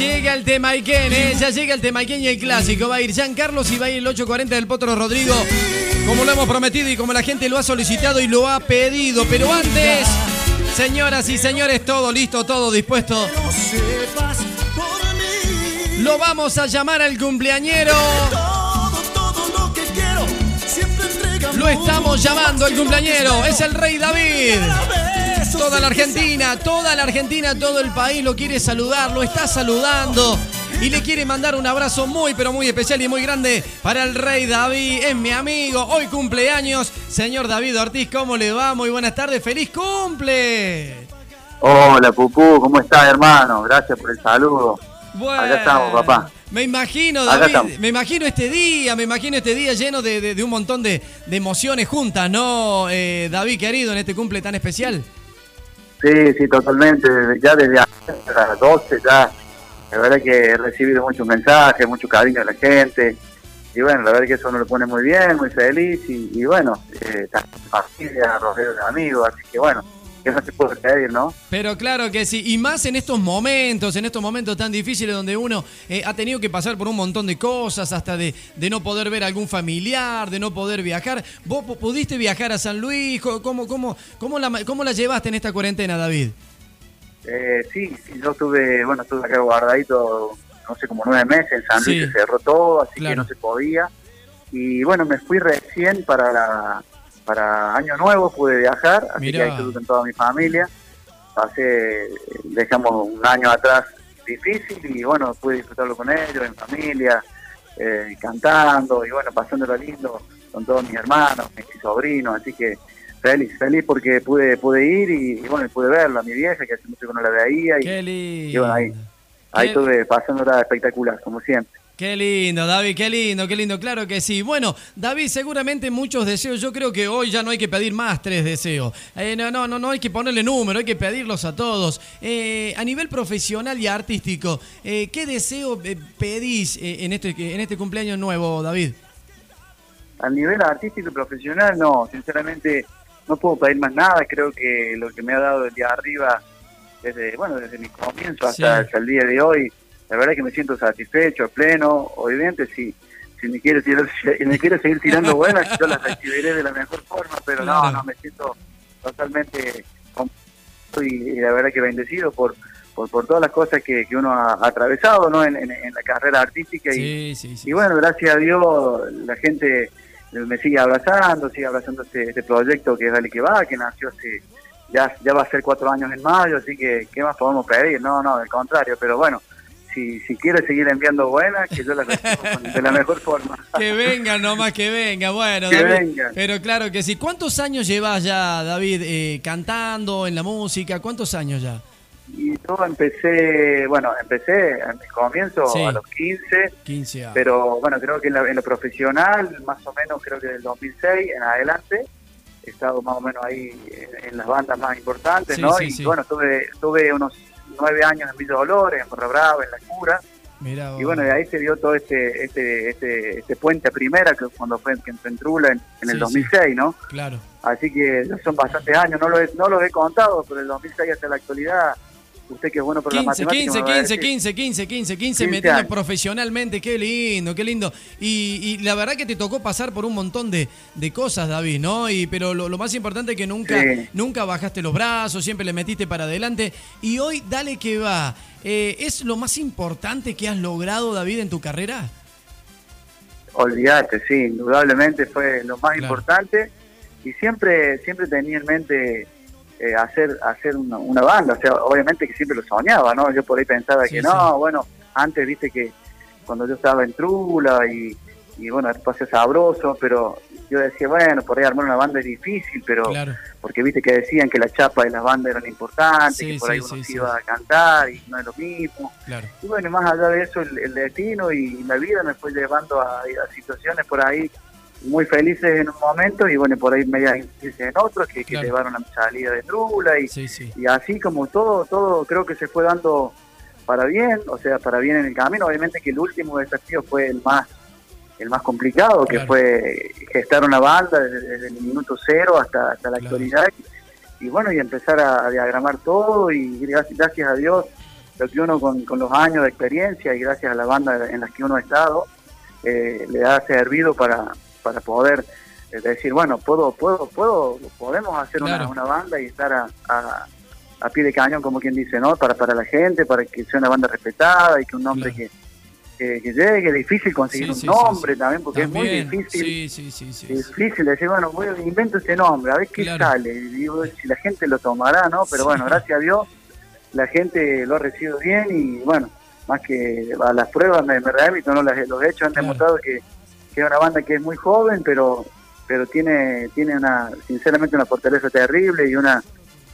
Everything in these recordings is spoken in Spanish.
llega el tema Iken, ¿eh? Ya llega el tema Iken y el clásico. Va a ir Carlos y va a ir el 840 del Potro Rodrigo. Como lo hemos prometido y como la gente lo ha solicitado y lo ha pedido. Pero antes, señoras y señores, todo listo, todo dispuesto. Lo vamos a llamar al cumpleañero. Lo estamos llamando al cumpleañero. Es el Rey David. Toda la Argentina, toda la Argentina, todo el país lo quiere saludar, lo está saludando y le quiere mandar un abrazo muy pero muy especial y muy grande para el Rey David, es mi amigo, hoy cumpleaños, señor David Ortiz, ¿cómo le va? Muy buenas tardes, feliz cumple. Hola, Pupú, ¿cómo estás, hermano? Gracias por el saludo. Bueno, Acá estamos, papá. Me imagino, David, me imagino este día, me imagino este día lleno de, de- de un montón de, de emociones juntas, ¿no, eh, David querido, en este cumple tan especial? Sí, sí, totalmente. Ya desde a las 12 ya, la verdad que he recibido muchos mensajes, mucho cariño de la gente. Y bueno, la verdad que eso nos lo pone muy bien, muy feliz. Y, y bueno, eh, también familia, rodeo de amigos. Así que bueno, que no se puede pedir, ¿no? Pero claro que sí, y más en estos momentos, en estos momentos tan difíciles donde uno eh, ha tenido que pasar por un montón de cosas, hasta de, de no poder ver a algún familiar, de no poder viajar. ¿Vos pu- pudiste viajar a San Luis? ¿Cómo, cómo, cómo, la, cómo la llevaste en esta cuarentena, David? Eh, sí, sí, yo estuve, bueno, estuve acá guardadito, no sé, como nueve meses en San Luis, Sí. se cerró todo, así Claro. que no se podía. Y bueno, me fui recién para la, para Año Nuevo, pude viajar, así Mirá. que ahí estuve con toda mi familia. Pasé, dejamos un año atrás difícil y bueno, pude disfrutarlo con ellos, en familia, eh, cantando y bueno, pasándolo lindo con todos mis hermanos, mis sobrinos, así que feliz, feliz porque pude pude ir y, y bueno, pude verla, a mi vieja, que hace mucho que no la veía y, bueno, ahí, ahí Qué- estuve pasándola espectacular, como siempre. Qué lindo, David, qué lindo, qué lindo, claro que sí. Bueno, David, seguramente muchos deseos. Yo creo que hoy ya no hay que pedir más tres deseos. Eh, no, no, no, no hay que ponerle número, hay que pedirlos a todos. Eh, a nivel profesional y artístico, eh, ¿qué deseo eh, pedís eh, en este en este cumpleaños nuevo, David? A nivel artístico y profesional, no, sinceramente no puedo pedir más nada, creo que lo que me ha dado el día arriba, desde, bueno, desde mi comienzo hasta, Sí. hasta el día de hoy, la verdad es que me siento satisfecho, pleno, obviamente si, si me quiere tirar, si me quiere seguir tirando buenas, yo las recibiré de la mejor forma, pero no, no, me siento totalmente y, y la verdad que bendecido por, por, por todas las cosas que, que uno ha atravesado ¿no? en, en- en la carrera artística y, Sí, sí, sí. y bueno, gracias a Dios la gente me sigue abrazando, sigue abrazando este, este proyecto que es Dale que va, que nació hace, ya, ya va a ser cuatro años en mayo, así que ¿qué más podemos pedir? No, no, al contrario, pero bueno, si, si quiere seguir enviando buenas, que yo las recibo de la mejor forma. Que venga, nomás que venga. Bueno, Que David. venga. Pero claro que sí. ¿Cuántos años llevas ya, David, eh, cantando en la música? ¿Cuántos años ya? Y yo empecé, bueno, empecé en mi comienzo Sí. a los 15, 15 años. pero bueno, creo que en, la- en lo profesional, más o menos creo que del 2006 en adelante, he estado más o menos ahí en, en las bandas más importantes, Sí, ¿no? sí, y bueno, tuve, tuve unos nueve años en Villa Dolores, en Barra Brava, en La Cura, Mirá y bueno, de ahí se dio todo este este este, este puente a primera, que cuando fue en, en Trula en, en Sí, el sí. 2006, ¿no? Claro. Así que son bastantes años, no lo he, no los he contado, pero el 2006 hasta la actualidad, usted que es bueno por la 15, matemática. 15, me va a 15, decir. 15, 15, 15, 15, 15 metiendo profesionalmente, qué lindo, qué lindo. Y, y la verdad que te tocó pasar por un montón de, de cosas, David, ¿no? Y, pero lo, lo más importante es que nunca, Sí. nunca bajaste los brazos, siempre le metiste para adelante. Y hoy, dale que va. Eh, ¿Es lo más importante que has logrado, David, en tu carrera? Olvídate, sí, indudablemente fue lo más Claro. importante y siempre siempre tenía en mente eh, hacer hacer una, una banda, o sea, obviamente que siempre lo soñaba, ¿no? Yo por ahí pensaba Sí, que sí. no, bueno, antes viste que cuando yo estaba en Trula y, y bueno, es sabroso, pero yo decía, bueno, por ahí armar una banda es difícil, pero Claro. porque viste que decían que la chapa de las bandas eran importantes, Sí, que por ahí uno sí, se sí. iba a cantar y no es lo mismo. Claro. Y bueno, más allá de eso, el, el destino y la vida me fue llevando a, a situaciones por ahí muy felices en un momento y bueno, por ahí medias infelices en otros que, que Claro. llevaron a salida de Trula y, Sí, sí. y así como todo, todo creo que se fue dando para bien, o sea, para bien en el camino. Obviamente que el último desafío fue el más el más complicado, que fue gestar una banda desde, desde el minuto cero hasta, hasta la Claro. actualidad. Y bueno, y empezar a, a diagramar todo y gracias, gracias a Dios, lo que uno con, con los años de experiencia y gracias a la banda en las que uno ha estado, eh, le ha servido para, para poder eh, decir, bueno, puedo, puedo, puedo, podemos hacer una- Claro. una, banda y estar a, a, a pie de cañón, como quien dice, ¿no? Para, para la gente, para que sea una banda respetada y que un nombre Claro. que, que, que llegue, es difícil conseguir Sí, un sí, nombre sí. también, porque es muy difícil. Sí, sí, sí, sí, sí. Difícil decir, bueno, voy a invento ese nombre, a ver qué Claro. sale. Y Digo, si la gente lo tomará, ¿no? Pero bueno, gracias a Dios, la gente lo ha recibido bien y bueno, más que a las pruebas me, me remito, ¿no? Las- los hechos han Claro. demostrado que, es una banda que es muy joven, pero pero tiene tiene una sinceramente una fortaleza terrible y una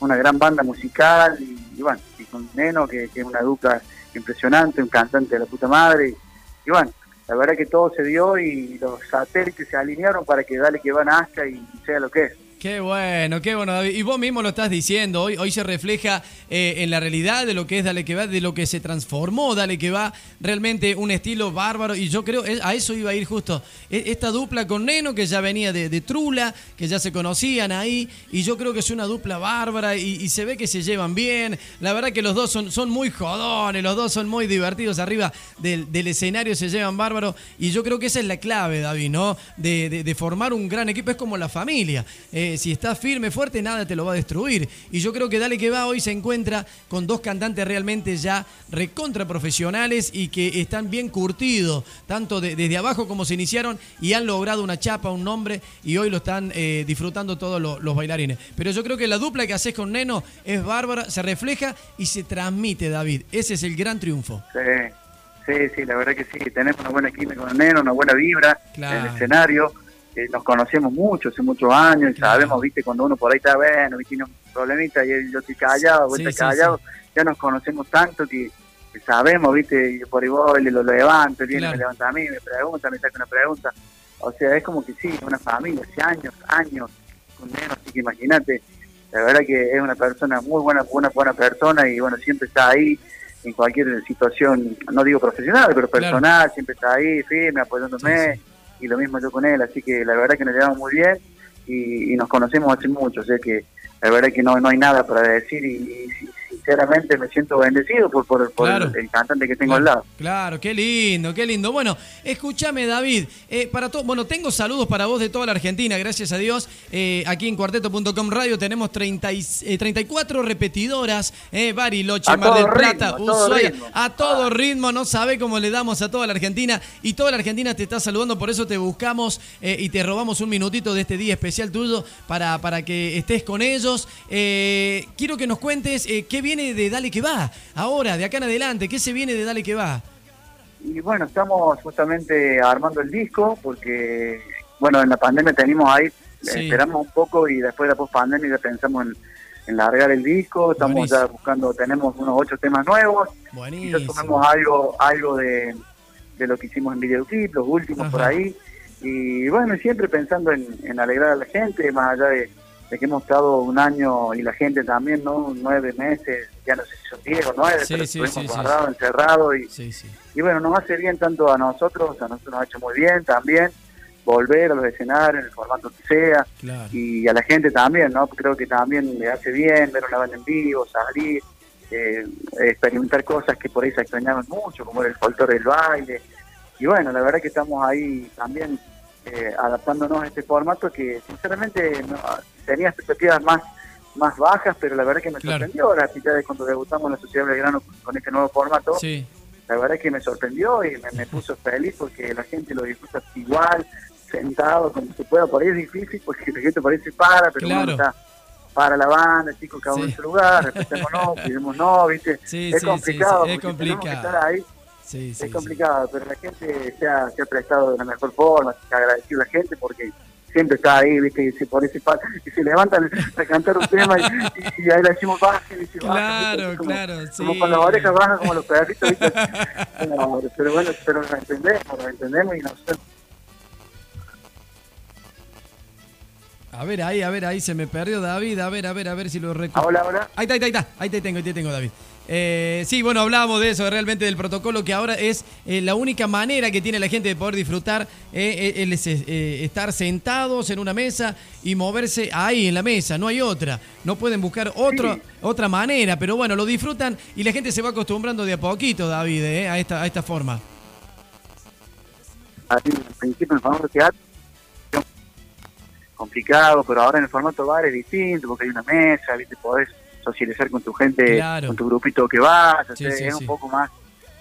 una gran banda musical y, bueno, y con Neno, que, que es una dupla impresionante, un cantante de la puta madre. Y, y bueno, la verdad que todo se dio y los satélites se alinearon para que Dale que va nazca y sea lo que es. Qué bueno, qué bueno, David. Y vos mismo lo estás diciendo, hoy, hoy se refleja eh, en la realidad de lo que es Dale que va, de lo que se transformó Dale que va, realmente un estilo bárbaro. Y yo creo, eh, a eso iba a ir justo, E- esta dupla con Neno, que ya venía de, Trula, que ya se conocían ahí, y yo creo que es una dupla bárbara y, se ve que se llevan bien. La verdad que los dos son, muy jodones, los dos son muy divertidos arriba del, escenario, se llevan bárbaro. Y yo creo que esa es la clave, David, ¿no? De formar un gran equipo, es como la familia. Eh, si estás firme, fuerte, nada te lo va a destruir. Y yo creo que Dale que va hoy se encuentra con dos cantantes realmente ya recontra profesionales y que están bien curtidos, tanto de- desde abajo como se iniciaron y han logrado una chapa, un nombre y hoy lo están eh, disfrutando todos lo- los bailarines. Pero yo creo que la dupla que haces con Neno es bárbara, se refleja y se transmite, David. Ese es el gran triunfo. Sí, sí, sí, la verdad que sí, tenemos una buena química con Neno, una buena vibra Claro. en el escenario. Eh, nos conocemos mucho, hace muchos años, y sabemos, viste, cuando uno por ahí está bueno, y tiene un problemita y él- yo estoy callado, vos Sí, estás sí, callado, ya nos conocemos tanto que, que sabemos, viste, y por ahí voy, le lo levanto, viene, Claro. me levanta a mí, me pregunta, me saca una pregunta. O sea, es como que sí, una familia, hace años, años con Neno, así que imagínate, la verdad que es una persona muy buena, buena, buena persona y bueno, siempre está ahí en cualquier situación, no digo profesional, pero Claro. personal, siempre está ahí, firme, apoyándome, y lo mismo yo con él, así que la verdad que nos llevamos muy bien y, nos conocemos hace mucho, o sea que la verdad que no, no hay nada para decir y, y sinceramente me siento bendecido por, por, por Claro. el, el cantante que tengo al lado. Claro, qué lindo, qué lindo. Bueno, escúchame, David. eh, para todo, bueno, tengo saludos para vos de toda la Argentina, gracias a Dios. Eh, aquí en cuarteto.com radio tenemos 30 y- eh, 34 repetidoras, Bariloche, A Mar del Plata, Ushuaia, a todo ritmo. No sabe cómo le damos a toda la Argentina y toda la Argentina te está saludando, por eso te buscamos y te robamos un minutito de este día especial tuyo para, para que estés con ellos. Quiero que nos cuentes qué viene de Dale que va ahora, de acá en adelante, qué se viene de Dale que va. Y bueno, estamos justamente armando el disco porque, bueno, en la pandemia tenemos ahí, Sí. esperamos un poco y después de la post-pandemia ya pensamos en, en largar el disco, estamos Buenísimo. ya buscando, tenemos unos ocho temas nuevos, y ya Buenísimo. tomamos algo, algo de, de lo que hicimos en videoclip, los últimos por ahí, y bueno, siempre pensando en, en alegrar a la gente, más allá de, de que hemos estado un año y la gente también, ¿no? Nueve meses, ya no sé si son diez o nueve, Sí, pero sí, estuvimos sí, sí, guardados, encerrados y bueno, nos hace bien tanto a nosotros, a nosotros nos ha hecho muy bien también volver a los escenarios en el formato que sea Claro. y a la gente también, ¿no? Creo que también le hace bien ver una banda en vivo, salir, eh, experimentar cosas que por ahí se extrañaban mucho, como era el folclore del baile. Y bueno, la verdad que estamos ahí también eh, adaptándonos a este formato que sinceramente no, tenía expectativas más más bajas, pero la verdad que me Claro. sorprendió la de cuando debutamos en la Sociedad Belgrano con, este nuevo formato Sí, la verdad que me sorprendió y me, me puso feliz porque la gente lo disfruta igual, sentado, como se pueda. Por ahí es difícil porque la gente por ahí se para, pero Claro. uno está para la banda, chicos, cada uno Sí. en su lugar, respetémonos, cuidémonos, ¿viste? Sí, es sí, complicado, es tenemos que estar ahí, sí, sí. es complicado, pero la gente se ha, se ha prestado de la mejor forma, se ha agradecido a la gente porque siempre está ahí, ¿viste? Y se pone y se levantan a cantar un tema y, y- y ahí le decimos y baje, Claro, como- claro, Como sí. con las orejas bajas, como los perritos, ¿viste? No, pero bueno, pero lo entendemos, lo entendemos y nosotros A ver, ahí, a ver, ahí se me perdió David. A ver, a ver, a ver si lo recuerdo. Hola, hola. Ahí está, ahí está, ahí te tengo, ahí te tengo, David. Eh, sí, bueno, hablábamos de eso, realmente del protocolo, que ahora es eh, la única manera que tiene la gente de poder disfrutar, eh, eh, es estar sentados en una mesa y moverse ahí en la mesa, no hay otra. No pueden buscar otro, Sí. otra manera, pero bueno, lo disfrutan y la gente se va acostumbrando de a poquito, David, a, esta, a esta forma. Así, al principio en el formato teatro complicado, pero ahora en el formato bar es distinto porque hay una mesa, ¿viste? podés socializar con tu gente, Claro. con tu grupito que vas, Sí, es sí. un poco más,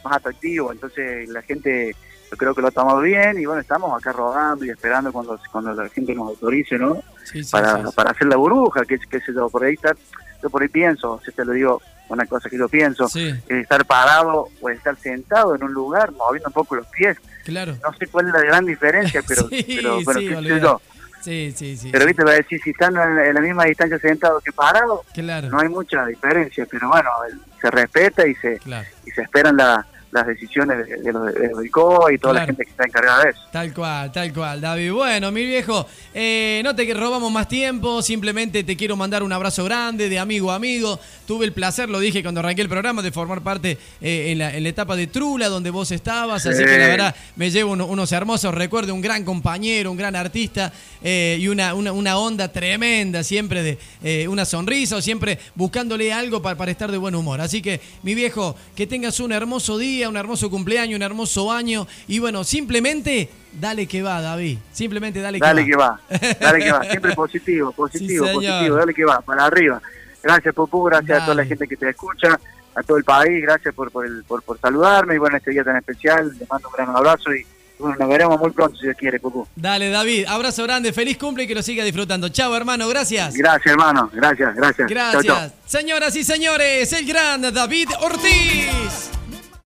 más atractivo, entonces la gente yo creo que lo ha tomado bien y bueno, estamos acá rodando y esperando cuando, cuando la gente nos autorice, ¿no? Para, para hacer la burbuja, que, que se yo, por ahí estar, yo por ahí pienso, si te lo digo, una cosa que yo pienso, es estar parado o estar sentado en un lugar, moviendo un poco los pies, claro. no sé cuál es la gran diferencia, pero, Sí, pero, pero sí, qué sé yo. Sí, sí, sí. Pero viste, va a decir, si están en, la misma distancia sentado que parado, Claro, no hay mucha diferencia, pero bueno, se respeta y se, claro. y se esperan la- las decisiones de, de los de del COE y toda la gente que está encargada de eso. Tal cual, tal cual, David. Bueno, mi viejo, eh, no te robamos más tiempo, simplemente te quiero mandar un abrazo grande de amigo a amigo. Tuve el placer, lo dije cuando arranqué el programa, de formar parte eh, en, la, en la etapa de Trula, donde vos estabas, así Sí. que la verdad me llevo uno- unos hermosos recuerdos, un gran compañero, un gran artista eh, y una, una, una onda tremenda, siempre de eh, una sonrisa o siempre buscándole algo para, para estar de buen humor. Así que, mi viejo, que tengas un hermoso día, un hermoso cumpleaños, un hermoso año y bueno, simplemente dale que va, David. Simplemente dale, Dale que que va. va, dale que va, siempre positivo, positivo, positivo, dale que va, para arriba. Gracias Pupu, gracias a toda la Dale. gente que te escucha, a todo el país, gracias por por, el, por, por saludarme y bueno, este día tan especial, te mando un gran abrazo y bueno, nos veremos muy pronto si Dios quiere, Pupu. Dale, David, abrazo grande, feliz cumple y que lo siga disfrutando. Chao, hermano, gracias. Gracias hermano, gracias, gracias. Chau, chau. Gracias. Señoras y señores, el gran David Ortiz.